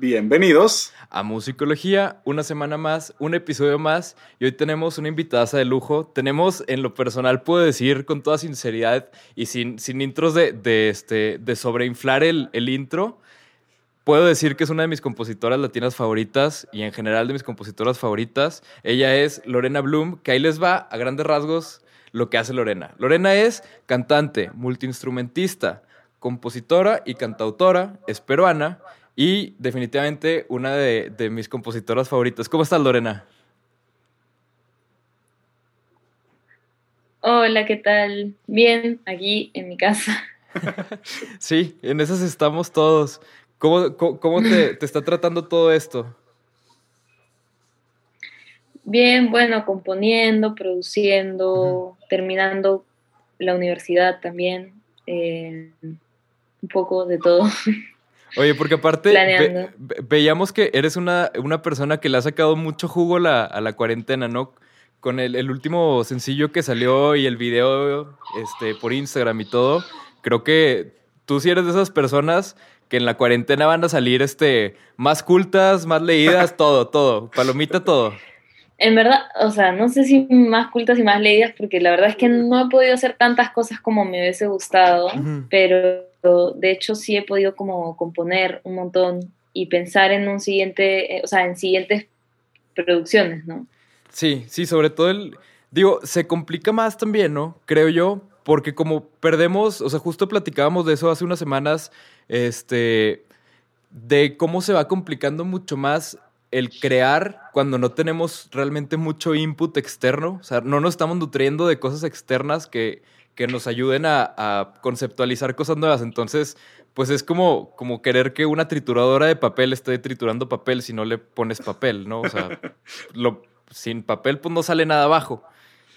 Bienvenidos. a Musicología, una semana más, un episodio más, y hoy tenemos una invitada de lujo. Tenemos, en lo personal, puedo decir con toda sinceridad y sin, sin intros de, de, este, de sobreinflar el, el intro, puedo decir que es una de mis compositoras latinas favoritas y en general de mis compositoras favoritas. Ella es Lorena Bloom, que ahí les va a grandes rasgos lo que hace Lorena. Lorena es cantante, multiinstrumentista, compositora y cantautora, es peruana y definitivamente una de, de mis compositoras favoritas. ¿Cómo estás, Lorena? Hola, ¿qué tal? Bien, aquí en mi casa. Sí, en esas estamos todos. ¿Cómo, cómo, cómo te, te está tratando todo esto? Bien, bueno, componiendo, produciendo, terminando la universidad también, eh, un poco de todo. Oye, porque aparte ve- ve- veíamos que eres una, una persona que le ha sacado mucho jugo la- a la cuarentena, ¿no? Con el, el último sencillo que salió y el video este, por Instagram y todo, creo que tú sí eres de esas personas que en la cuarentena van a salir este, más cultas, más leídas, todo, todo, palomita, todo. En verdad, o sea, no sé si más cultas y más leídas, porque la verdad es que no he podido hacer tantas cosas como me hubiese gustado, Ujú. pero de hecho sí he podido como componer un montón y pensar en un siguiente, eh, o sea, en siguientes producciones, ¿no? Sí, sí, sobre todo el. Digo, se complica más también, ¿no? Creo yo, porque como perdemos, o sea, justo platicábamos de eso hace unas semanas, este, de cómo se va complicando mucho más el crear cuando no tenemos realmente mucho input externo, o sea, no nos estamos nutriendo de cosas externas que, que nos ayuden a, a conceptualizar cosas nuevas. Entonces, pues es como, como querer que una trituradora de papel esté triturando papel si no le pones papel, ¿no? O sea, lo, sin papel pues no sale nada abajo.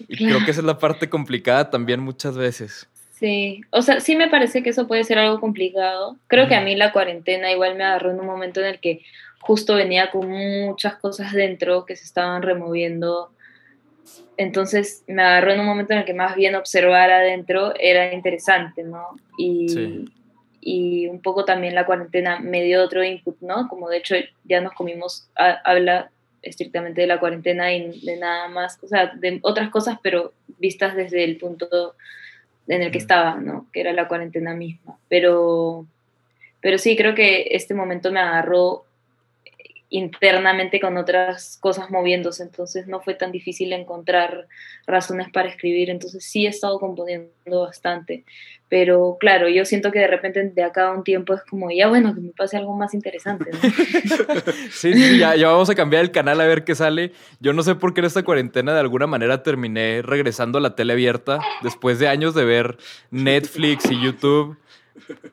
Y creo que esa es la parte complicada también muchas veces. Sí, o sea, sí me parece que eso puede ser algo complicado. Creo que a mí la cuarentena igual me agarró en un momento en el que justo venía con muchas cosas dentro que se estaban removiendo. Entonces me agarró en un momento en el que más bien observar adentro era interesante, ¿no? Y, Sí. y un poco también la cuarentena me dio otro input, ¿no? Como de hecho ya nos comimos, ha- habla estrictamente de la cuarentena y de nada más, o sea, de otras cosas, pero vistas desde el punto en el que Mm. estaba, ¿no? Que era la cuarentena misma. Pero, pero sí, creo que este momento me agarró internamente con otras cosas moviéndose, entonces no fue tan difícil encontrar razones para escribir, entonces sí he estado componiendo bastante, pero claro, yo siento que de repente de acá a un tiempo es como, ya bueno, que me pase algo más interesante, sí, ya, ya vamos a cambiar el canal a ver qué sale. Yo no sé por qué en esta cuarentena de alguna manera terminé regresando a la tele abierta después de años de ver Netflix y YouTube.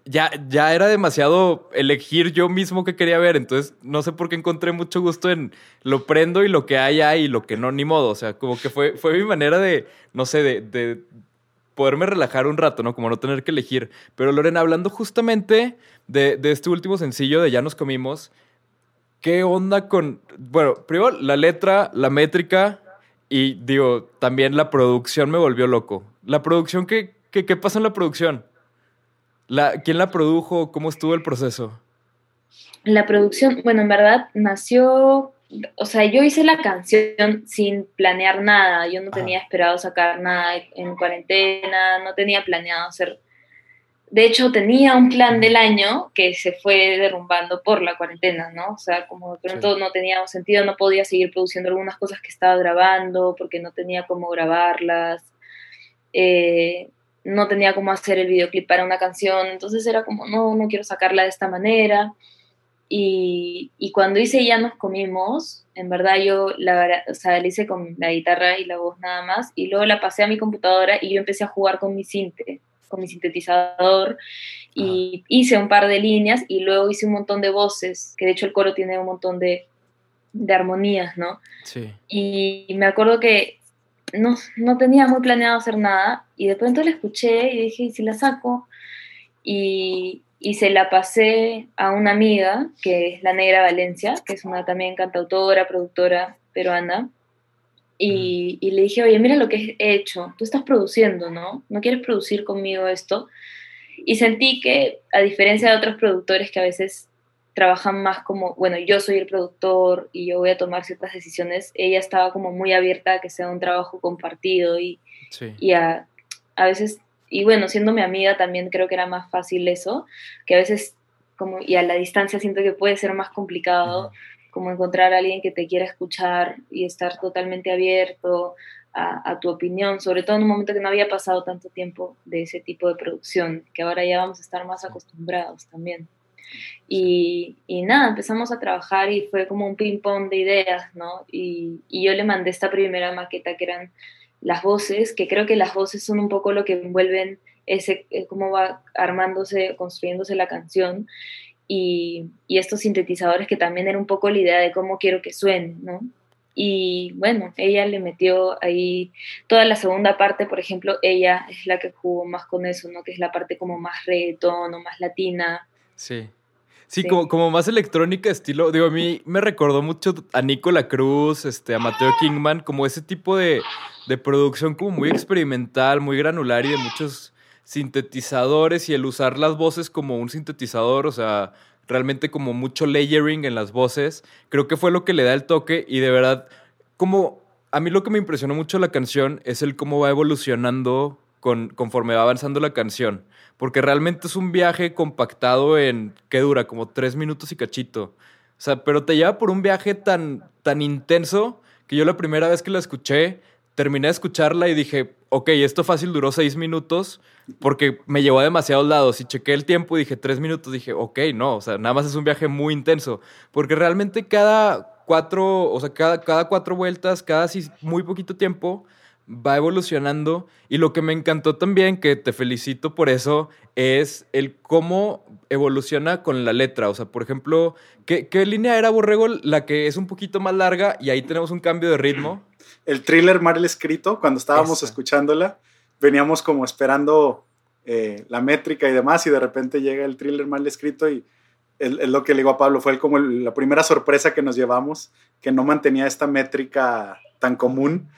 Ya, ya era demasiado elegir yo mismo que quería ver, entonces no sé por qué encontré mucho gusto en lo prendo y lo que hay hay y lo que no, ni modo. O sea, como que fue, fue mi manera de, no sé, de, de poderme relajar un rato, ¿no? Como no tener que elegir. Pero Lorena, hablando justamente de, de este último sencillo de Ya nos comimos, ¿qué onda con, bueno, primero la letra, la métrica y digo, también la producción me volvió loco. La producción, ¿qué, qué, qué pasa en la producción? La, ¿Quién la produjo? ¿Cómo estuvo el proceso? La producción, bueno, en verdad nació, o sea, yo hice la canción sin planear nada, yo no Ajá. tenía esperado sacar nada en cuarentena, no tenía planeado hacer, de hecho tenía un plan del año que se fue derrumbando por la cuarentena, ¿no? O sea, como de pronto no tenía sentido, no podía seguir produciendo algunas cosas que estaba grabando porque no tenía cómo grabarlas. Eh, no tenía cómo hacer el videoclip para una canción, entonces era como, no, no quiero sacarla de esta manera. Y, y cuando hice Ya nos comimos, en verdad yo la, o sea, la hice con la guitarra y la voz nada más, y luego la pasé a mi computadora y yo empecé a jugar con mi sinte, con mi sintetizador, y hice un par de líneas y luego hice un montón de voces, que de hecho el coro tiene un montón de, de armonías, ¿no? Sí. Y me acuerdo que no, no tenía muy planeado hacer nada y de pronto la escuché y dije, ¿y si la saco? Y, y se la pasé a una amiga, que es la Negra Valencia, que es una también cantautora, productora peruana, y, y, le dije, oye, mira lo que he hecho, tú estás produciendo, ¿no? ¿No quieres producir conmigo esto? Y sentí que, a diferencia de otros productores que a veces trabajan más como, bueno, yo soy el productor y yo voy a tomar ciertas decisiones, ella estaba como muy abierta a que sea un trabajo compartido y, Sí. y a, a veces, y bueno, siendo mi amiga también creo que era más fácil eso, que a veces como, y a la distancia siento que puede ser más complicado como encontrar a alguien que te quiera escuchar y estar totalmente abierto a, a tu opinión, sobre todo en un momento que no había pasado tanto tiempo de ese tipo de producción, que ahora ya vamos a estar más acostumbrados también. Y, y nada, empezamos a trabajar y fue como un ping-pong de ideas, ¿no? Y, y yo le mandé esta primera maqueta que eran las voces, que creo que las voces son un poco lo que envuelven ese, eh, cómo va armándose, construyéndose la canción. Y, y estos sintetizadores que también era un poco la idea de cómo quiero que suene, ¿no? Y bueno, ella le metió ahí toda la segunda parte, por ejemplo, ella es la que jugó más con eso, ¿no? Que es la parte como más reggaetón o más latina. Sí. Sí, Sí. Como, como más electrónica, estilo. Digo, a mí me recordó mucho a Nicola Cruz, este, a Mateo Kingman, como ese tipo de, de producción como muy experimental, muy granular y de muchos sintetizadores y el usar las voces como un sintetizador, o sea, realmente como mucho layering en las voces, creo que fue lo que le da el toque y de verdad, como a mí lo que me impresionó mucho la canción es el cómo va evolucionando con, conforme va avanzando la canción, porque realmente es un viaje compactado en, ¿qué dura? Como tres minutos y cachito. O sea, pero te lleva por un viaje tan, tan intenso que yo la primera vez que la escuché, terminé de escucharla y dije, ok, esto fácil duró seis minutos porque me llevó a demasiados lados y chequé el tiempo y dije tres minutos, dije, ok, no, o sea, nada más es un viaje muy intenso, porque realmente cada cuatro, o sea, cada, cada cuatro vueltas, cada muy poquito tiempo, va evolucionando y lo que me encantó también, que te felicito por eso, es el cómo evoluciona con la letra. O sea, por ejemplo, ¿qué, qué línea era Borrego? La que es un poquito más larga y ahí tenemos un cambio de ritmo. El thriller mal escrito, cuando estábamos Esa. escuchándola, veníamos como esperando eh, la métrica y demás, y de repente llega el thriller mal escrito y es, lo que le digo a Pablo, fue como la primera sorpresa que nos llevamos, que no mantenía esta métrica tan común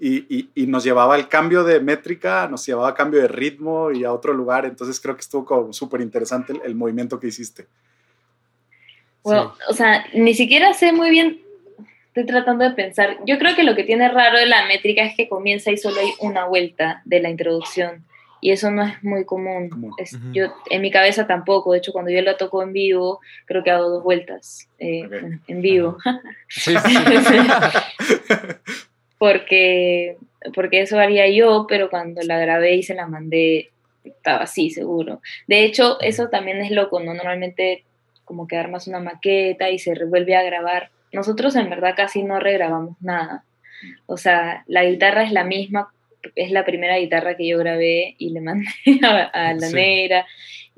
y, y- y nos llevaba al cambio de métrica, nos llevaba a cambio de ritmo y a otro lugar, entonces creo que estuvo como súper interesante el, el movimiento que hiciste. Bueno, o sea, ni siquiera sé muy bien, estoy tratando de pensar. Yo creo que lo que tiene raro de la métrica es que comienza y solo hay una vuelta de la introducción. Y eso no es muy común. Común. Es- Ujú. Yo en mi cabeza tampoco. De hecho, cuando yo la toco en vivo, creo que hago dos vueltas eh, Ok. bueno, en vivo. Sí, sí, sí. porque, porque eso haría yo, pero cuando la grabé y se la mandé, estaba así, seguro. De hecho, eso también es loco, ¿no? Normalmente como que armas una maqueta y se vuelve a grabar. Nosotros en verdad casi no regrabamos nada. O sea, la guitarra es la misma, es la primera guitarra que yo grabé y le mandé a, a la Sí. negra.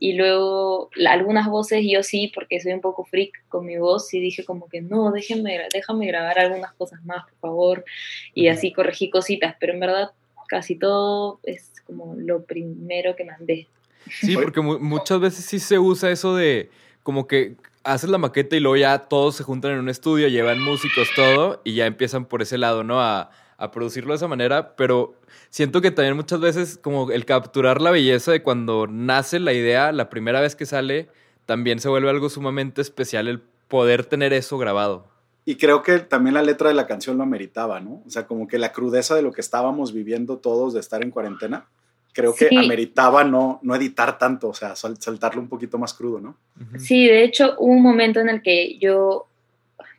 Y luego la- algunas voces yo sí, porque soy un poco freak con mi voz, y dije como que no, déjenme, gra- déjame grabar algunas cosas más, por favor. Y así corregí cositas, pero en verdad casi todo es como lo primero que mandé. Sí, porque mu- muchas veces sí se usa eso de como que haces la maqueta y luego ya todos se juntan en un estudio, llevan músicos, todo, y ya empiezan por ese lado, ¿no? A, a producirlo de esa manera, pero siento que también muchas veces como el capturar la belleza de cuando nace la idea, la primera vez que sale, también se vuelve algo sumamente especial el poder tener eso grabado. Y creo que también la letra de la canción lo ameritaba, ¿no? O sea, como que la crudeza de lo que estábamos viviendo todos de estar en cuarentena, creo que ameritaba no, no editar tanto, o sea, soltarlo un poquito más crudo, ¿no? Sí, de hecho hubo un momento en el que yo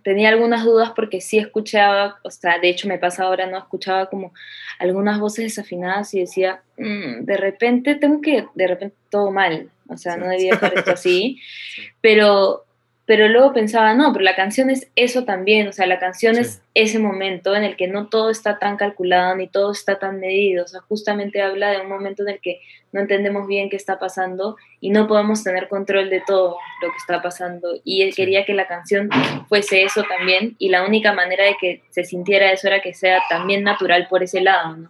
tenía algunas dudas porque sí escuchaba, o sea, de hecho me pasa ahora, ¿no? Escuchaba como algunas voces desafinadas y decía, "Mm, de repente tengo que, de repente todo mal, o sea, no debía dejar esto así, pero, pero luego pensaba, no, pero la canción es eso también, o sea, la canción Sí. es ese momento en el que no todo está tan calculado ni todo está tan medido, o sea, justamente habla de un momento en el que no entendemos bien qué está pasando y no podemos tener control de todo lo que está pasando. Y él Sí. quería que la canción fuese eso también y la única manera de que se sintiera eso era que sea también natural por ese lado, ¿no?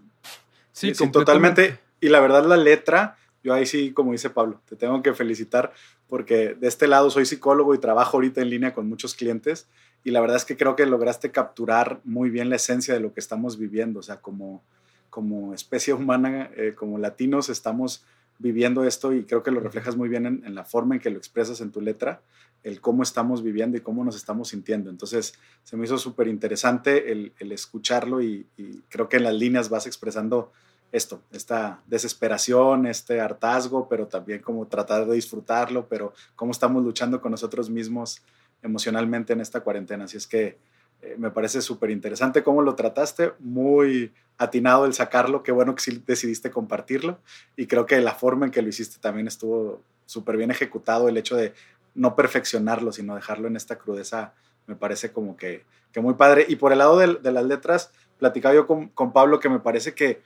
Sí, sí, totalmente. Y la verdad, la letra, yo ahí sí, como dice Pablo, te tengo que felicitar porque de este lado soy psicólogo y trabajo ahorita en línea con muchos clientes y la verdad es que creo que lograste capturar muy bien la esencia de lo que estamos viviendo, o sea, como, como especie humana, eh, como latinos, estamos viviendo esto y creo que lo reflejas muy bien en, la forma en que lo expresas en tu letra, el cómo estamos viviendo y cómo nos estamos sintiendo. Entonces, se me hizo súper interesante el, escucharlo y, creo que en las líneas vas expresando esto, esta desesperación, este hartazgo, pero también como tratar de disfrutarlo, pero cómo estamos luchando con nosotros mismos emocionalmente en esta cuarentena. Así es que eh, me parece súper interesante cómo lo trataste, muy atinado el sacarlo, qué bueno que sí decidiste compartirlo y creo que la forma en que lo hiciste también estuvo súper bien ejecutado, el hecho de no perfeccionarlo, sino dejarlo en esta crudeza, me parece como que, que muy padre. Y por el lado de, las letras, platicaba yo con, con, Pablo que me parece que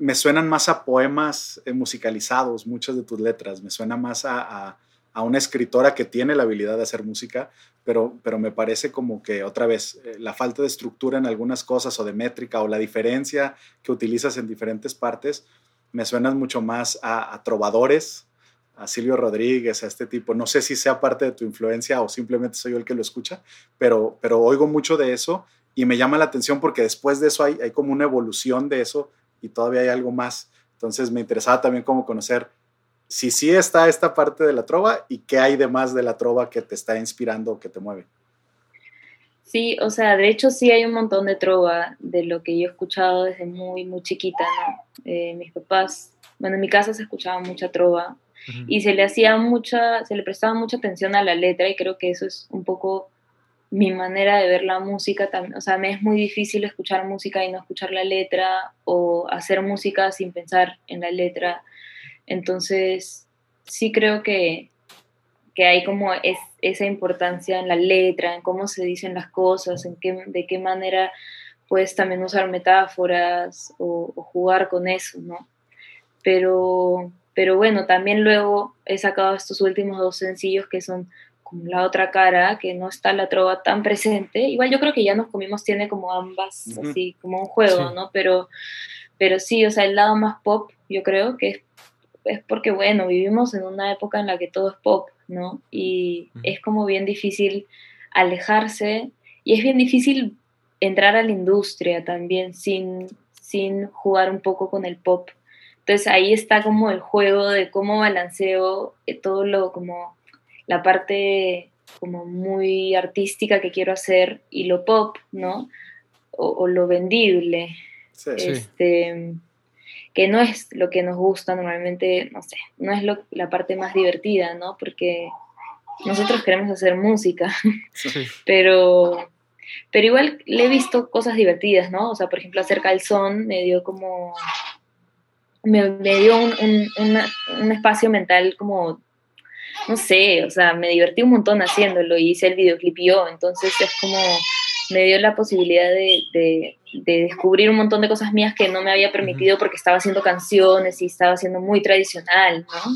me suenan más a poemas eh, musicalizados, muchas de tus letras, me suena más a a una escritora que tiene la habilidad de hacer música, pero, pero me parece como que otra vez eh, la falta de estructura en algunas cosas o de métrica o la diferencia que utilizas en diferentes partes, me suenan mucho más a, trovadores, a Silvio Rodríguez, a este tipo. No sé si sea parte de tu influencia o simplemente soy yo el que lo escucha, pero, pero oigo mucho de eso y me llama la atención porque después de eso hay, hay como una evolución de eso y todavía hay algo más. Entonces me interesaba también como conocer si sí está esta parte de la trova y qué hay de más de la trova que te está inspirando o que te mueve. Sí, o sea, de hecho sí hay un montón de trova de lo que yo he escuchado desde muy, muy chiquita, ¿no? Eh, mis papás, bueno, en mi casa se escuchaba mucha trova y se le hacía mucha, se le prestaba mucha atención a la letra y creo que eso es un poco mi manera de ver la música también, o sea, me es muy difícil escuchar música y no escuchar la letra o hacer música sin pensar en la letra entonces, sí creo que, hay como esa importancia en la letra, en cómo se dicen las cosas, en qué, de qué manera puedes también usar metáforas o, jugar con eso, ¿no? Pero, pero bueno, también luego he sacado estos últimos dos sencillos que son como la otra cara, que no está la trova tan presente. Igual yo creo que ya nos comimos, tiene como ambas, así, como un juego, ¿no? Pero, pero sí, o sea, el lado más pop, yo creo que es es porque, bueno, vivimos en una época en la que todo es pop, ¿no? Y es como bien difícil alejarse y es bien difícil entrar a la industria también sin, sin jugar un poco con el pop. Entonces ahí está como el juego de cómo balanceo eh, todo lo como la parte como muy artística que quiero hacer y lo pop, ¿no? O, lo vendible. Sí, este, que no es lo que nos gusta normalmente, no sé, no es la parte más divertida, ¿no? Porque nosotros queremos hacer música, pero, pero igual le he visto cosas divertidas, ¿no? O sea, por ejemplo, hacer calzón me dio como, me, dio un, un, espacio mental como, no sé, o sea, me divertí un montón haciéndolo y hice el videoclip yo, entonces es como me dio la posibilidad de, descubrir un montón de cosas mías que no me había permitido porque estaba haciendo canciones y estaba haciendo muy tradicional, ¿no?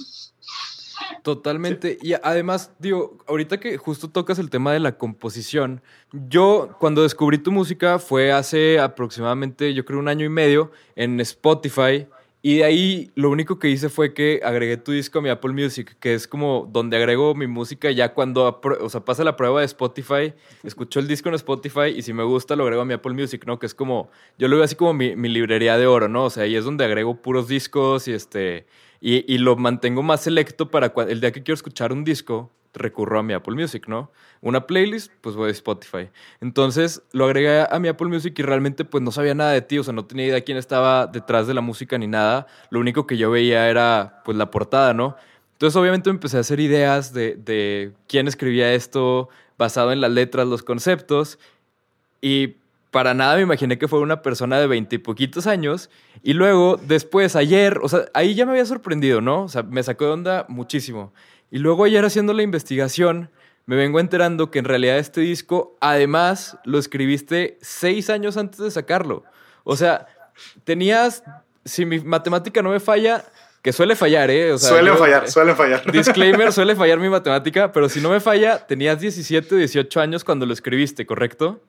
Totalmente. Y además, digo, ahorita que justo tocas el tema de la composición, yo cuando descubrí tu música fue hace aproximadamente, yo creo, un año y medio en Spotify. Y de ahí lo único que hice fue que agregué tu disco a mi Apple Music, que es como donde agrego mi música ya cuando, o sea, pasa la prueba de Spotify, escucho el disco en Spotify y si me gusta lo agrego a mi Apple Music, ¿no? Que es como, yo lo veo así como mi, mi librería de oro, ¿no? O sea, ahí es donde agrego puros discos y este, y, y lo mantengo más selecto para el día que quiero escuchar un disco, recurro a mi Apple Music, ¿no? Una playlist, pues voy a Spotify. Entonces lo agregué a mi Apple Music y realmente pues no sabía nada de ti, o sea, no tenía idea quién estaba detrás de la música ni nada. Lo único que yo veía era pues la portada, ¿no? Entonces obviamente me empecé a hacer ideas de, de quién escribía esto basado en las letras, los conceptos y para nada me imaginé que fuera una persona de veinte y poquitos años. Y luego, después, ayer, o sea, ahí ya me había sorprendido, ¿no? O sea, me sacó de onda muchísimo. Y luego ayer haciendo la investigación, me vengo enterando que en realidad este disco, además, lo escribiste seis años antes de sacarlo. O sea, tenías, si mi matemática no me falla, que suele fallar, ¿eh? suele fallar, suele fallar. Disclaimer, suele fallar mi matemática, pero si no me falla, tenías 17, 18 años cuando lo escribiste, ¿correcto?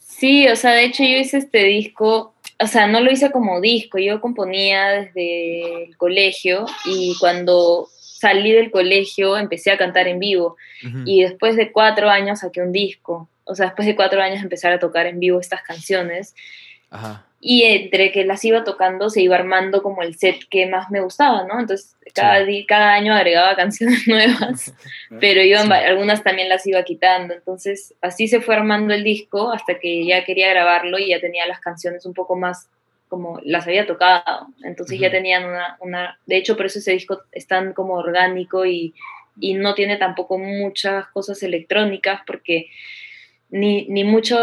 Sí, o sea, de hecho yo hice este disco, o sea, no lo hice como disco, yo componía desde el colegio y cuando salí del colegio, empecé a cantar en vivo. Y después de cuatro años saqué un disco. O sea, después de cuatro años empezar a tocar en vivo estas canciones. Ajá. Y entre que las iba tocando, se iba armando como el set que más me gustaba, ¿no? Entonces, cada, Sí. di- cada año agregaba canciones nuevas, pero iban, Sí. algunas también las iba quitando. Entonces, así se fue armando el disco hasta que ya quería grabarlo y ya tenía las canciones un poco más como las había tocado. Entonces ya Ujú. tenían una, una... De hecho, por eso ese disco es tan como orgánico y, y no tiene tampoco muchas cosas electrónicas porque ni, ni mucho,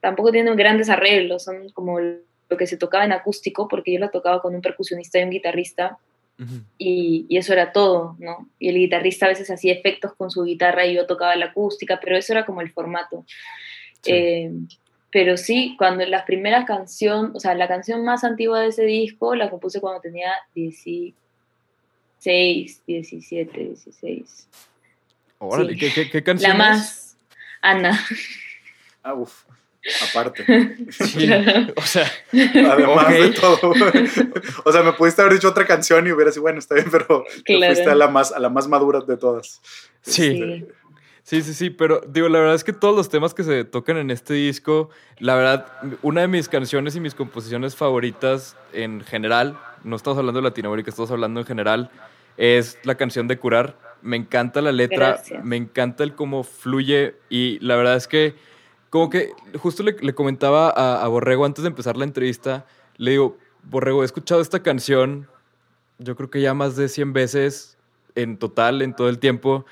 tampoco tiene grandes arreglos, son como lo que se tocaba en acústico, porque yo lo tocaba con un percusionista y un guitarrista, Ujú. y, y eso era todo, ¿no? Y el guitarrista a veces hacía efectos con su guitarra y yo tocaba la acústica, pero eso era como el formato. Sí. Eh, pero sí, cuando las primeras canciones, o sea, la canción más antigua de ese disco la compuse cuando tenía 16, 17, 16. Órale, sí. ¿qué, qué, qué canción La es? más, Ana. Ah, uf. Aparte. Sí, o sea, Además de todo. o sea, me pudiste haber dicho otra canción y hubiera sido, bueno, está bien, pero Claro. fuiste a la más, a la más madura de todas. sí. Sí. Sí, sí, sí, pero digo, la verdad es que todos los temas que se tocan en este disco, la verdad, una de mis canciones y mis composiciones favoritas en general, no estamos hablando de Latinoamérica, estamos hablando en general, es la canción de Curar. Me encanta la letra, Gracias. me encanta el cómo fluye y la verdad es que, como que justo le, le comentaba a, a Borrego antes de empezar la entrevista, le digo, Borrego, he escuchado esta canción, yo creo que ya más de 100 veces en total, en todo el tiempo,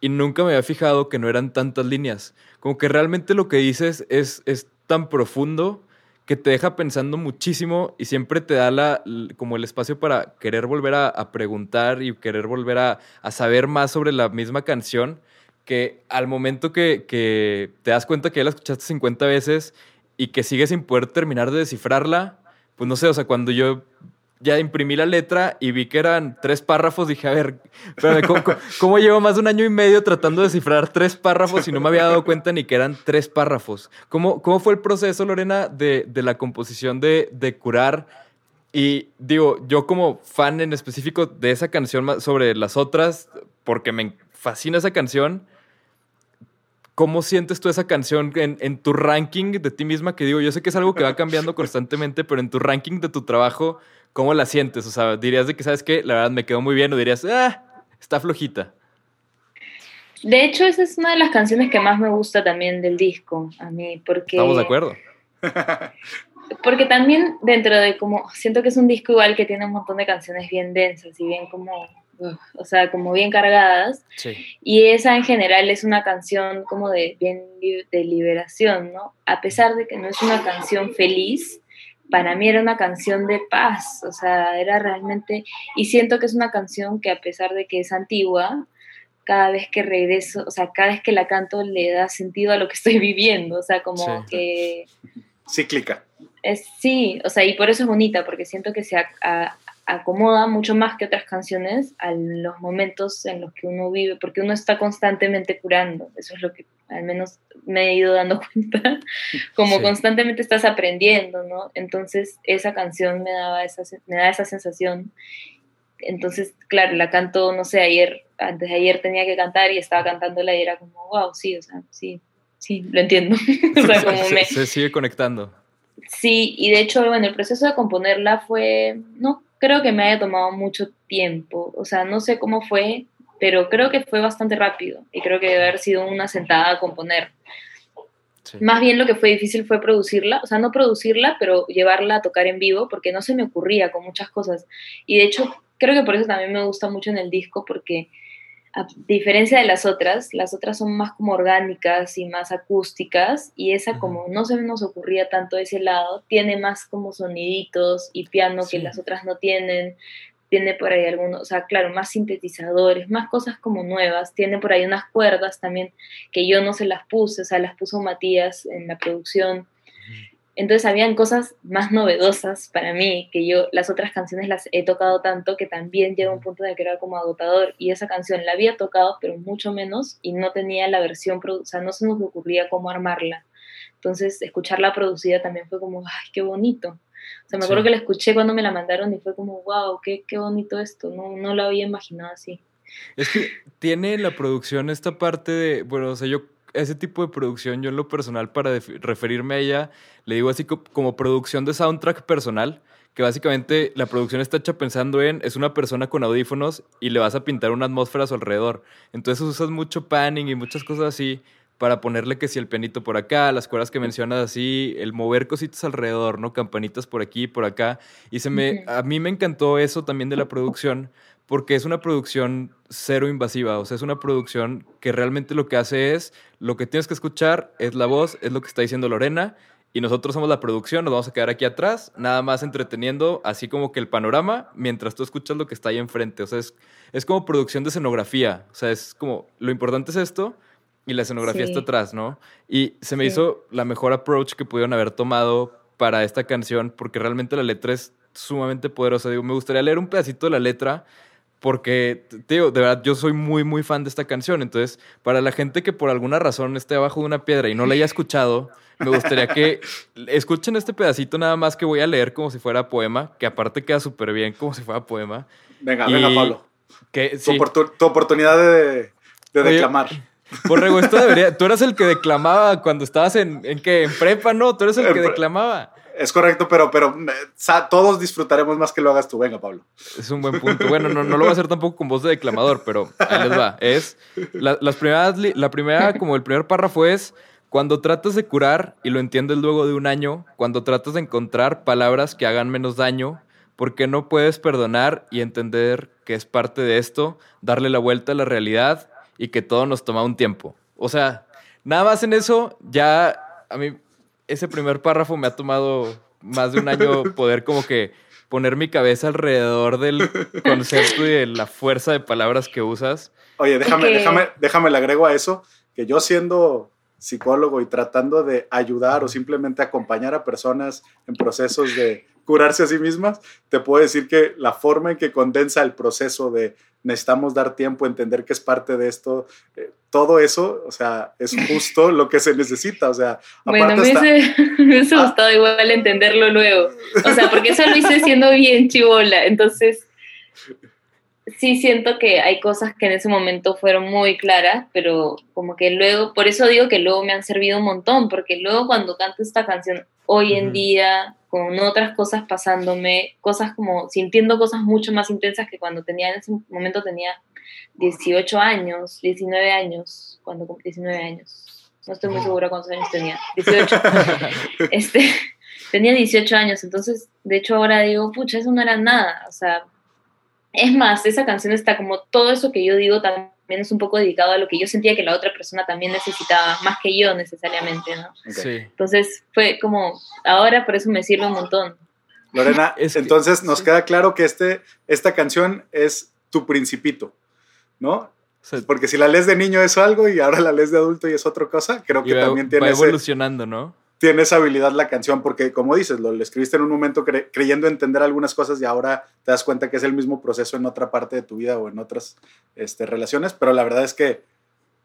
y nunca me había fijado que no eran tantas líneas. Como que realmente lo que dices es, es tan profundo que te deja pensando muchísimo y siempre te da la, como el espacio para querer volver a, a preguntar y querer volver a, a saber más sobre la misma canción, que al momento que, que te das cuenta que ya la escuchaste 50 veces y que sigues sin poder terminar de descifrarla, pues no sé, o sea, cuando yo ya imprimí la letra y vi que eran tres párrafos, dije, a ver, espérame, ¿cómo, cómo- cómo llevo más de un año y medio tratando de descifrar tres párrafos y no me había dado cuenta ni que eran tres párrafos? ¿Cómo, cómo fue el proceso, Lorena, de, de la composición de, de Curar? Y digo, yo como fan en específico de esa canción sobre las otras, porque me fascina esa canción, ¿cómo sientes tú esa canción en, en tu ranking de ti misma? Que digo, yo sé que es algo que va cambiando constantemente, pero en tu ranking de tu trabajo, ¿cómo la sientes? O sea, dirías de que, ¿sabes qué? La verdad me quedó muy bien o dirías, ah, está flojita. De hecho, esa es una de las canciones que más me gusta también del disco, a mí, porque... Estamos de acuerdo. Porque también dentro de como, siento que es un disco igual que tiene un montón de canciones bien densas y bien como, ugh, o sea, como bien cargadas. Sí. Y esa en general es una canción como de bien de liberación, ¿no? A pesar de que no es una canción feliz, para mí era una canción de paz, o sea, era realmente, y siento que es una canción que a pesar de que es antigua, cada vez que regreso, o sea, cada vez que la canto le da sentido a lo que estoy viviendo, o sea, como Sí. que Cíclica. es, sí, o sea, y por eso es bonita, porque siento que se a- acomoda mucho más que otras canciones a los momentos en los que uno vive, porque uno está constantemente curando, eso es lo que al menos me he ido dando cuenta, como Sí. constantemente estás aprendiendo, ¿no? Entonces esa canción me, daba esa, me da esa sensación. Entonces, claro, la canto, no sé, ayer, antes de ayer tenía que cantar y estaba cantándola y era como, wow, sí, o sea, sí, sí, lo entiendo. o sea, como se, me, se sigue conectando. Sí, y de hecho, bueno, el proceso de componerla fue, no creo que me haya tomado mucho tiempo, o sea, no sé cómo fue, pero creo que fue bastante rápido y creo que debe haber sido una sentada a componer. Sí. Más bien lo que fue difícil fue producirla, o sea, no producirla, pero llevarla a tocar en vivo, porque no se me ocurría con muchas cosas. Y de hecho, creo que por eso también me gusta mucho en el disco, porque a diferencia de las otras, las otras son más como orgánicas y más acústicas, y esa como no se nos ocurría tanto ese lado, tiene más como soniditos y piano Sí. que las otras no tienen, tiene por ahí algunos, o sea, claro, más sintetizadores, más cosas como nuevas, tiene por ahí unas cuerdas también que yo no se las puse, o sea, las puso Matías en la producción. Entonces habían cosas más novedosas para mí, que yo las otras canciones las he tocado tanto que también llega un punto el que era como agotador. Y esa canción la había tocado, pero mucho menos, y no tenía la versión, o sea, no se nos ocurría cómo armarla. Entonces, escucharla producida también fue como, ay, qué bonito. O sea, me acuerdo Sí. que la escuché cuando me la mandaron y fue como, wow, qué, qué bonito esto, no, no lo había imaginado así. Es que tiene la producción esta parte de, bueno, o sea, yo, ese tipo de producción, yo en lo personal, para referirme a ella, le digo así co- como producción de soundtrack personal, que básicamente la producción está hecha pensando en, es una persona con audífonos y le vas a pintar una atmósfera a su alrededor. Entonces usas mucho panning y muchas cosas así para ponerle que si el pianito por acá, las cuerdas que mencionas así, el mover cositas alrededor, ¿no? Campanitas por aquí, por acá. Y se me, a mí me encantó eso también de la producción, porque es una producción cero invasiva, o sea, es una producción que realmente lo que hace es, lo que tienes que escuchar es la voz, es lo que está diciendo Lorena, y nosotros somos la producción, nos vamos a quedar aquí atrás, nada más entreteniendo, así como que el panorama, mientras tú escuchas lo que está ahí enfrente, o sea, es, es como producción de escenografía, o sea, es como, lo importante es esto, y la escenografía Sí. está atrás, ¿no? Y se me Sí. hizo la mejor approach que pudieron haber tomado para esta canción, porque realmente la letra es sumamente poderosa. Digo, me gustaría leer un pedacito de la letra, porque, t- te digo, de verdad, yo soy muy, muy fan de esta canción. Entonces, para la gente que por alguna razón esté abajo de una piedra y no la haya escuchado, me gustaría que escuchen este pedacito nada más que voy a leer como si fuera poema, que aparte queda súper bien como si fuera poema. Venga, Y- venga, Pablo. Que, Tu, sí, oportu- tu oportunidad de, de Oye, declamar. Borrego, esto debería. Tú eras el que declamaba cuando estabas en, en qué? En prepa, ¿no? Tú eres el que declamaba. Es correcto, pero, pero eh, todos disfrutaremos más que lo hagas tú. Venga, Pablo. Es un buen punto. Bueno, no, no lo voy a hacer tampoco con voz de declamador, pero ahí les va. Es. la- las primeras, la primera, como el primer párrafo es. Cuando tratas de curar y lo entiendes luego de un año, cuando tratas de encontrar palabras que hagan menos daño, porque no puedes perdonar y entender que es parte de esto, darle la vuelta a la realidad y que todo nos toma un tiempo. O sea, nada más en eso, ya a mí ese primer párrafo me ha tomado más de un año poder como que poner mi cabeza alrededor del concepto y de la fuerza de palabras que usas. Oye, déjame, déjame, déjame le agrego a eso que yo siendo psicólogo y tratando de ayudar o simplemente acompañar a personas en procesos de curarse a sí mismas, te puedo decir que la forma en que condensa el proceso de necesitamos dar tiempo, entender que es parte de esto, eh, todo eso, o sea, es justo lo que se necesita, o sea, Bueno, me hubiese, Ah. gustado igual entenderlo luego. O sea, porque eso lo hice siendo bien chivola. Entonces, sí siento que hay cosas que en ese momento fueron muy claras, pero como que luego, por eso digo que luego me han servido un montón, porque luego cuando canto esta canción hoy en día, con otras cosas pasándome, cosas como sintiendo cosas mucho más intensas que cuando tenía, en ese momento tenía 18 años, 19 años, cuando cumplí 19 años. No estoy muy segura cuántos años tenía. 18. este, tenía 18 años, entonces, de hecho, ahora digo, pucha, eso no era nada. O sea, es más, esa canción está como todo eso que yo digo también es un poco dedicado a lo que yo sentía que la otra persona también necesitaba, más que yo necesariamente, ¿no? Ok. Sí. Entonces, fue como, ahora por eso me sirve un montón. Lorena, Es que- entonces nos queda claro que este, esta canción es tu principito, ¿no? Porque si la lees de niño es algo y ahora la lees de adulto y es otra cosa, creo que va, también tiene, va ese- evolucionando, ¿no? Tiene esa habilidad la canción, porque como dices, lo, escribiste en un momento cre- creyendo entender algunas cosas y ahora te das cuenta que es el mismo proceso en otra parte de tu vida o en otras este, relaciones, pero la verdad es que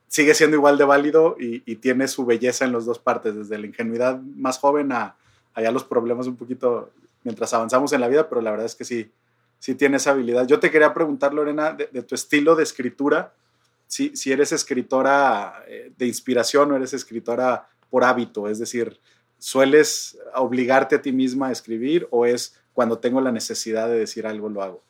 sigue siendo igual de válido y, tiene su belleza en las dos partes, desde la ingenuidad más joven a allá los problemas un poquito mientras avanzamos en la vida, pero la verdad es que sí, sí tiene esa habilidad. Yo te quería preguntar, Lorena, de, de tu estilo de escritura, si, si eres escritora eh, de inspiración o eres escritora por hábito, es decir, ¿sueles obligarte a ti misma a escribir o es cuando tengo la necesidad de decir algo lo hago?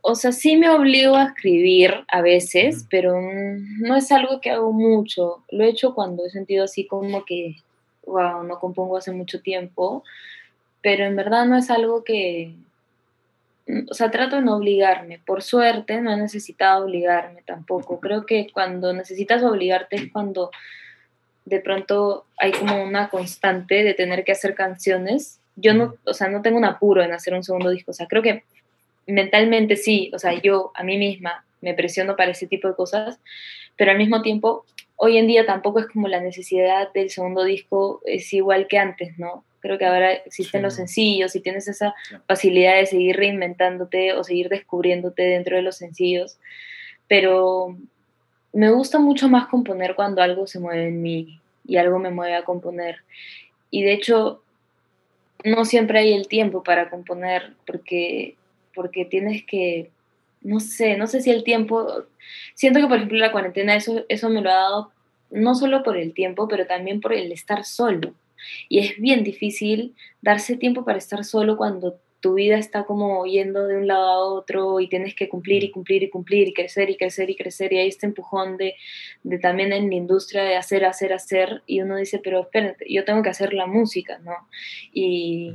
O sea, sí me obligo a escribir a veces, pero mm, no es algo que hago mucho. Lo he hecho cuando he sentido así como que, wow, no compongo hace mucho tiempo, pero en verdad no es algo que, o sea, trato de no obligarme. Por suerte, no he necesitado obligarme tampoco. Creo que cuando necesitas obligarte es cuando de pronto hay como una constante de tener que hacer canciones. Yo no, o sea, no tengo un apuro en hacer un segundo disco. O sea, creo que mentalmente sí, o sea, yo a mí misma me presiono para ese tipo de cosas, pero al mismo tiempo, hoy en día tampoco es como la necesidad del segundo disco es igual que antes, ¿no? Creo que ahora existen Sí. los sencillos y tienes esa facilidad de seguir reinventándote o seguir descubriéndote dentro de los sencillos, pero me gusta mucho más componer cuando algo se mueve en mí y algo me mueve a componer. Y de hecho, no siempre hay el tiempo para componer porque, porque tienes que no sé, no sé si el tiempo, siento que por ejemplo la cuarentena eso, eso me lo ha dado no solo por el tiempo, pero también por el estar solo. Y es bien difícil darse tiempo para estar solo cuando tu vida está como yendo de un lado a otro y tienes que cumplir y cumplir y cumplir y crecer y crecer y crecer. Y hay este empujón de, de también en la industria de hacer, hacer, hacer y uno dice, pero espérate, yo tengo que hacer la música, ¿no? Y,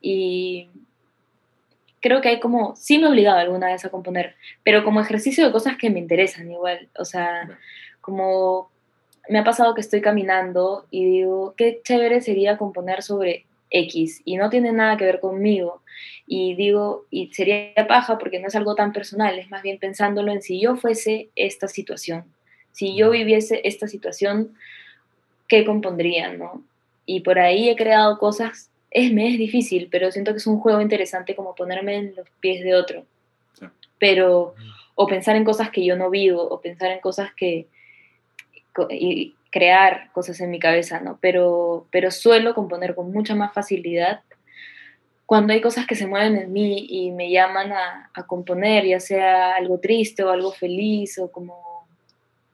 y creo que hay como, sí me he obligado alguna vez a componer, pero como ejercicio de cosas que me interesan igual, o sea, como me ha pasado que estoy caminando y digo, qué chévere sería componer sobre X y no tiene nada que ver conmigo. Y digo, y sería paja porque no es algo tan personal, es más bien pensándolo en si yo fuese esta situación, si yo viviese esta situación, ¿qué compondría, no? Y por ahí he creado cosas, es, me es difícil, pero siento que es un juego interesante como ponerme en los pies de otro. Pero, o pensar en cosas que yo no vivo, o pensar en cosas que, y crear cosas en mi cabeza, ¿no? Pero, pero suelo componer con mucha más facilidad cuando hay cosas que se mueven en mí y me llaman a, a componer, ya sea algo triste o algo feliz o como...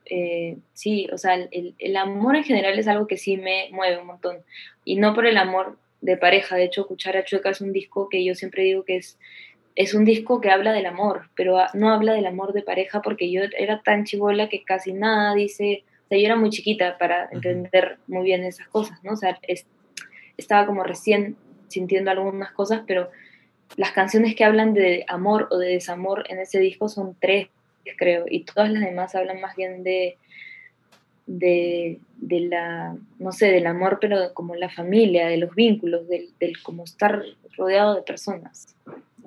Eh, sí, o sea, el, el, amor en general es algo que sí me mueve un montón. Y no por el amor de pareja. De hecho, Cuchara Chueca es un disco que yo siempre digo que es, es un disco que habla del amor, pero no habla del amor de pareja porque yo era tan chivola que casi nada dice sea, yo era muy chiquita para entender muy bien esas cosas, ¿no? O sea, estaba como recién sintiendo algunas cosas, pero las canciones que hablan de amor o de desamor en ese disco son tres, creo, y todas las demás hablan más bien de, de, de la, no sé, del amor, pero como la familia, de los vínculos, del, del como estar rodeado de personas.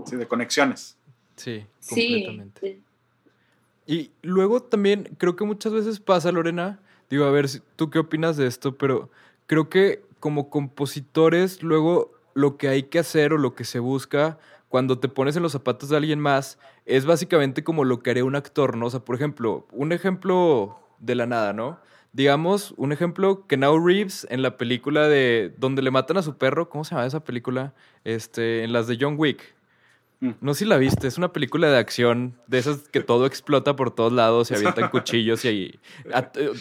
Sí, de conexiones. Sí, completamente. Sí, y luego también creo que muchas veces pasa, Lorena, digo, a ver, tú qué opinas de esto, pero creo que como compositores, luego lo que hay que hacer o lo que se busca cuando te pones en los zapatos de alguien más es básicamente como lo que haría un actor, ¿no? O sea, por ejemplo, un ejemplo de la nada, ¿no? Digamos, un ejemplo que Now Reeves en la película de donde le matan a su perro, ¿cómo se llama esa película? Este, en las de John Wick. Mm. No sé si la viste, es una película de acción de esas que todo explota por todos lados, se avientan cuchillos y ahí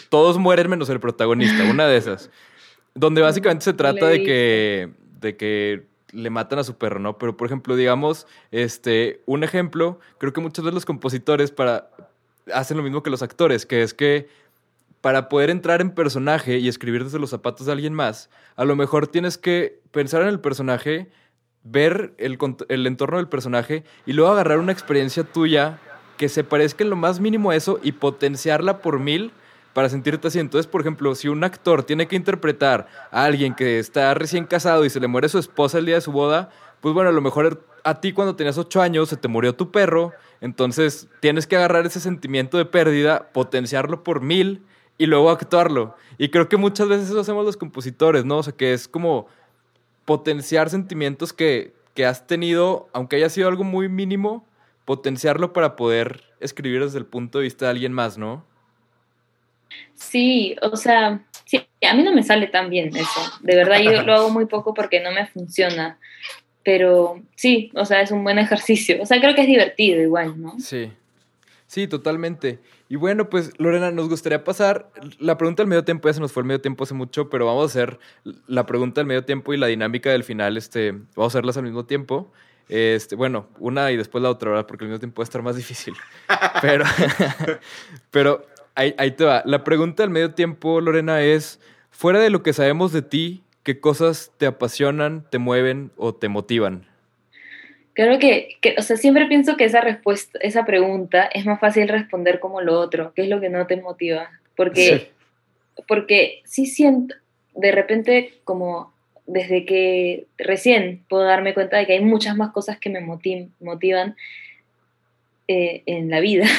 todos mueren menos el protagonista, una de esas. Donde básicamente se trata de que, de que le matan a su perro, ¿no? Pero por ejemplo, digamos, este, un ejemplo, creo que muchos de los compositores para, hacen lo mismo que los actores, que es que para poder entrar en personaje y escribir desde los zapatos de alguien más, a lo mejor tienes que pensar en el personaje ver el, entorno del personaje y luego agarrar una experiencia tuya que se parezca en lo más mínimo a eso y potenciarla por mil para sentirte así. Entonces, por ejemplo, si un actor tiene que interpretar a alguien que está recién casado y se le muere su esposa el día de su boda, pues bueno, a lo mejor a ti cuando tenías ocho años se te murió tu perro, entonces tienes que agarrar ese sentimiento de pérdida, potenciarlo por mil y luego actuarlo. Y creo que muchas veces eso hacemos los compositores, ¿no? O sea, que es como potenciar sentimientos que, que has tenido, aunque haya sido algo muy mínimo, potenciarlo para poder escribir desde el punto de vista de alguien más, ¿no? Sí, o sea, sí, a mí no me sale tan bien eso. De verdad, yo lo hago muy poco porque no me funciona. Pero sí, o sea, es un buen ejercicio. O sea, creo que es divertido igual, ¿no? Sí. Sí, totalmente. Y bueno, pues Lorena, nos gustaría pasar la pregunta del medio tiempo, ya se nos fue el medio tiempo hace mucho, pero vamos a hacer la pregunta del medio tiempo y la dinámica del final, este, vamos a hacerlas al mismo tiempo. Este, bueno, una y después la otra, ¿verdad? Porque el medio tiempo va a estar más difícil. Pero, pero ahí, ahí te va. La pregunta del medio tiempo, Lorena, es, fuera de lo que sabemos de ti, ¿qué cosas te apasionan, te mueven o te motivan? Creo que, que, o sea, siempre pienso que esa respuesta, esa pregunta es más fácil responder como lo otro, ¿qué es lo que no te motiva? Porque sí, porque sí siento, de repente, como desde que recién puedo darme cuenta de que hay muchas más cosas que me motiv motivan eh, en la vida.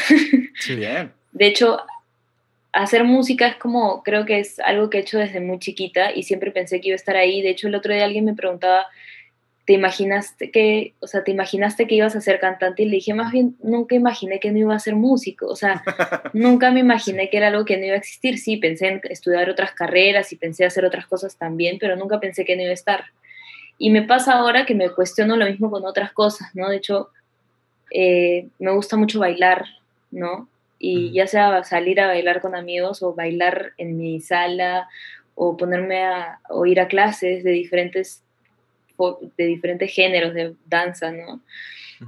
Sí, bien. De hecho, hacer música es como, creo que es algo que he hecho desde muy chiquita y siempre pensé que iba a estar ahí. De hecho, el otro día alguien me preguntaba, te imaginaste que, o sea, te imaginaste que ibas a ser cantante y le dije, más bien, nunca imaginé que no iba a ser músico, o sea, nunca me imaginé que era algo que no iba a existir, sí, pensé en estudiar otras carreras y pensé hacer otras cosas también, pero nunca pensé que no iba a estar. Y me pasa ahora que me cuestiono lo mismo con otras cosas, ¿no? De hecho, eh, me gusta mucho bailar, ¿no? Y ya sea salir a bailar con amigos o bailar en mi sala o ponerme a o ir a clases de diferentes de diferentes géneros de danza, ¿no?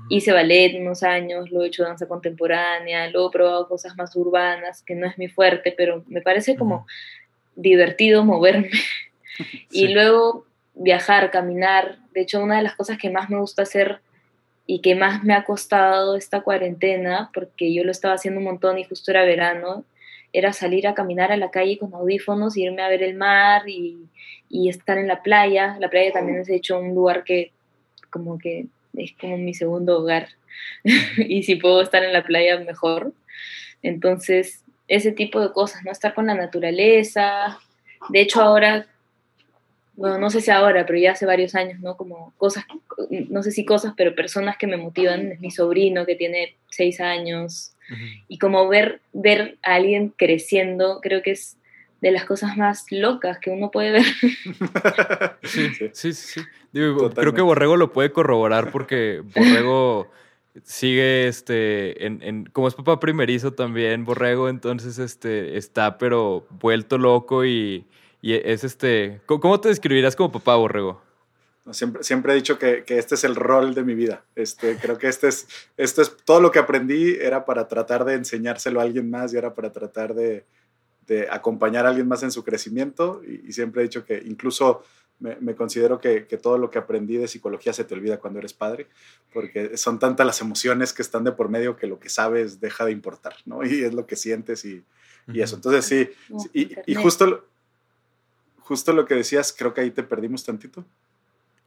Hice ballet unos años, luego he hecho danza contemporánea, luego he probado cosas más urbanas, que no es mi fuerte, pero me parece como divertido moverme. y Sí. luego viajar, caminar. De hecho, una de las cosas que más me gusta hacer y que más me ha costado esta cuarentena, porque yo lo estaba haciendo un montón y justo era verano, era salir a caminar a la calle con audífonos, irme a ver el mar y, y estar en la playa. La playa también es hecho un lugar que como que es como mi segundo hogar. y si puedo estar en la playa, mejor. Entonces, ese tipo de cosas, ¿no? Estar con la naturaleza. De hecho, ahora, bueno, no sé si ahora, pero ya hace varios años, ¿no? Como cosas, no sé si cosas, pero personas que me motivan. Es mi sobrino que tiene seis años. Y como ver, ver a alguien creciendo, creo que es de las cosas más locas que uno puede ver. Sí, Sí. sí, sí. sí. Digo, creo que Borrego lo puede corroborar porque Borrego sigue, este, en, en- como es papá primerizo también, Borrego, entonces, este, está pero vuelto loco y, y es, este, ¿cómo- ¿cómo te describirás como papá, Borrego? Siempre, siempre he dicho que, que este es el rol de mi vida. Este, creo que este es, esto es todo lo que aprendí era para tratar de enseñárselo a alguien más y era para tratar de, de acompañar a alguien más en su crecimiento. Y, y siempre he dicho que incluso me, me considero que, que todo lo que aprendí de psicología se te olvida cuando eres padre, porque son tantas las emociones que están de por medio que lo que sabes deja de importar, ¿no? Y es lo que sientes y, y eso. Entonces sí, y, y justo, justo lo que decías, creo que ahí te perdimos tantito.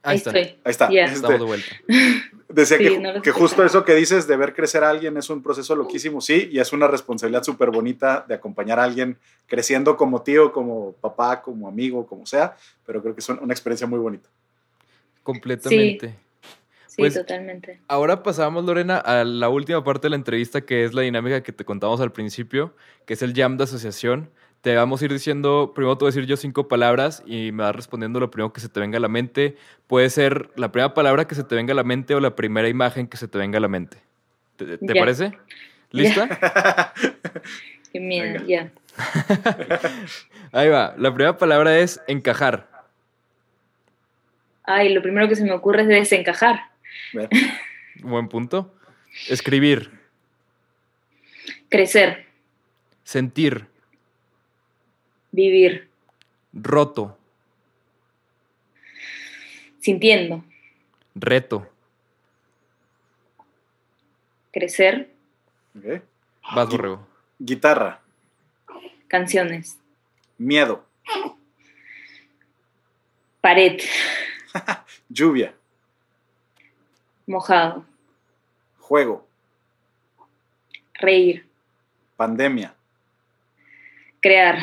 Ahí está, estoy. Ahí está. Ya. Este, estamos de vuelta. Decía Sí, que, no justo eso que dices de ver crecer a alguien es un proceso loquísimo, sí, y es una responsabilidad súper bonita de acompañar a alguien creciendo como tío, como papá, como amigo, como sea, pero creo que es un- una experiencia muy bonita. Completamente. Sí, Pues- totalmente. Ahora pasamos, Lorena, a la última parte de la entrevista, que es la dinámica que te contamos al principio, que es el jam de asociación. Te vamos a ir diciendo, primero te voy a decir yo cinco palabras y me vas respondiendo lo primero que se te venga a la mente. Puede ser la primera palabra que se te venga a la mente o la primera imagen que se te venga a la mente. ¿Te, parece? ¿Lista? Qué miedo, ya. Ahí va. La primera palabra es encajar. Ay, lo primero que se me ocurre es desencajar. Buen punto. Escribir. Crecer, Sentir. Vivir, Roto. sintiendo, Reto. crecer, ok. Vas, borrego. Guitarra, canciones, miedo, pared, lluvia, mojado, juego, reír, pandemia. crear.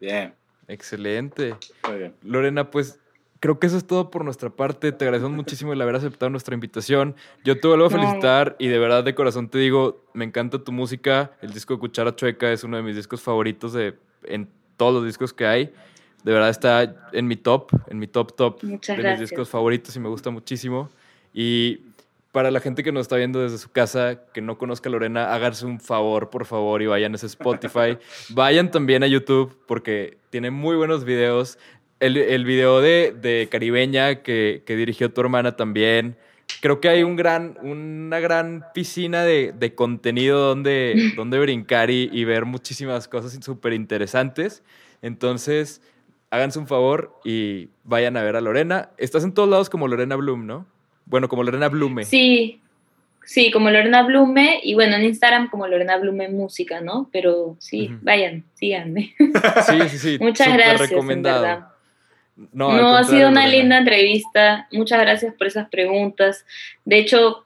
Bien, Excelente. muy bien. Lorena, pues creo que eso es todo por nuestra parte. Te agradecemos muchísimo el haber aceptado nuestra invitación. Yo te vuelvo a felicitar y de verdad de corazón te digo, me encanta tu música. El disco de Cuchara Chueca es uno de mis discos favoritos de, en todos los discos que hay. De verdad está en mi top, en mi top top Muchas de gracias. mis discos favoritos y me gusta muchísimo. Y para la gente que nos está viendo desde su casa, que no conozca a Lorena, háganse un favor, por favor, y vayan a ese Spotify. vayan también a YouTube porque tiene muy buenos videos. El, el video de, de Caribeña que, que dirigió tu hermana también. Creo que hay un gran, una gran piscina de, de contenido donde, donde brincar y, y ver muchísimas cosas súper interesantes. Entonces, háganse un favor y vayan a ver a Lorena. Estás en todos lados como Lorena Bloom, ¿no? Bueno, como Lorena Blume. Sí, sí, como Lorena Blume y bueno, en Instagram como Lorena Blume Música, ¿no? Pero sí, vayan, síganme. Sí, sí, sí. Muchas gracias, en recomendado. verdad. No, ha sido una Lorena. linda entrevista. Muchas gracias por esas preguntas. De hecho,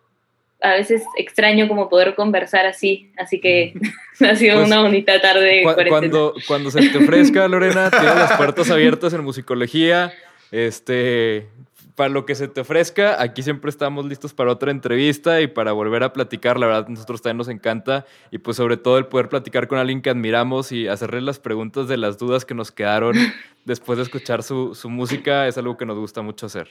a veces extraño como poder conversar así, así que ha sido Pues, una bonita tarde. de Cu- cuando, cuando se te ofrezca, Lorena, tienes las puertas abiertas en musicología. Este, para lo que se te ofrezca, aquí siempre estamos listos para otra entrevista y para volver a platicar. La verdad, nosotros también nos encanta. Y pues sobre todo el poder platicar con alguien que admiramos y hacerle las preguntas de las dudas que nos quedaron después de escuchar su, su música es algo que nos gusta mucho hacer.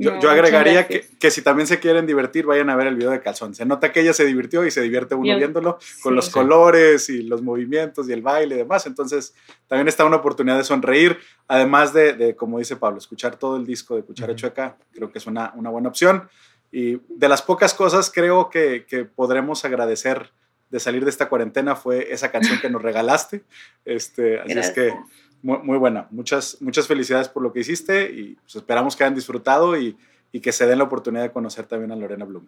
Yo, No, yo agregaría que, que si también se quieren divertir, vayan a ver el video de Calzón. Se nota que ella se divirtió y se divierte uno viéndolo con sí. los Sí. colores y los movimientos y el baile y demás. Entonces, también está una oportunidad de sonreír, además de, de, como dice Pablo, escuchar todo el disco de Cuchara Ujú. Chueca. Creo que es una, una buena opción. Y de las pocas cosas creo que, que podremos agradecer de salir de esta cuarentena fue esa canción que nos regalaste. Este, así es que. Muy, muy buena. Muchas, muchas felicidades por lo que hiciste y pues, esperamos que hayan disfrutado y, y que se den la oportunidad de conocer también a Lorena Blum.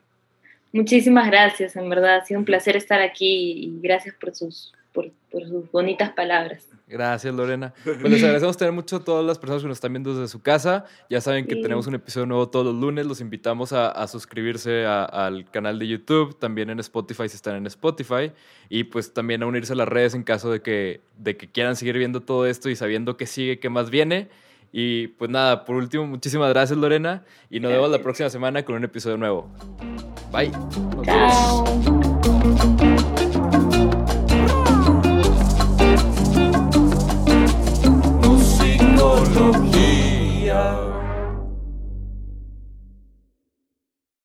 Muchísimas gracias, en verdad. Ha sido un placer estar aquí y gracias por sus, por, por sus bonitas palabras. Gracias, Lorena. Pues les agradecemos tener mucho a todas las personas que nos están viendo desde su casa. Ya saben que Sí. tenemos un episodio nuevo todos los lunes. Los invitamos a, a suscribirse a- al canal de YouTube, también en Spotify si están en Spotify. Y pues también a unirse a las redes en caso de que, de que quieran seguir viendo todo esto y sabiendo que sigue, qué más viene. Y pues nada, por último, muchísimas gracias, Lorena. Y nos vemos la Gracias. próxima semana con un episodio nuevo. Bye. Nos vemos. Chao. tecnologia.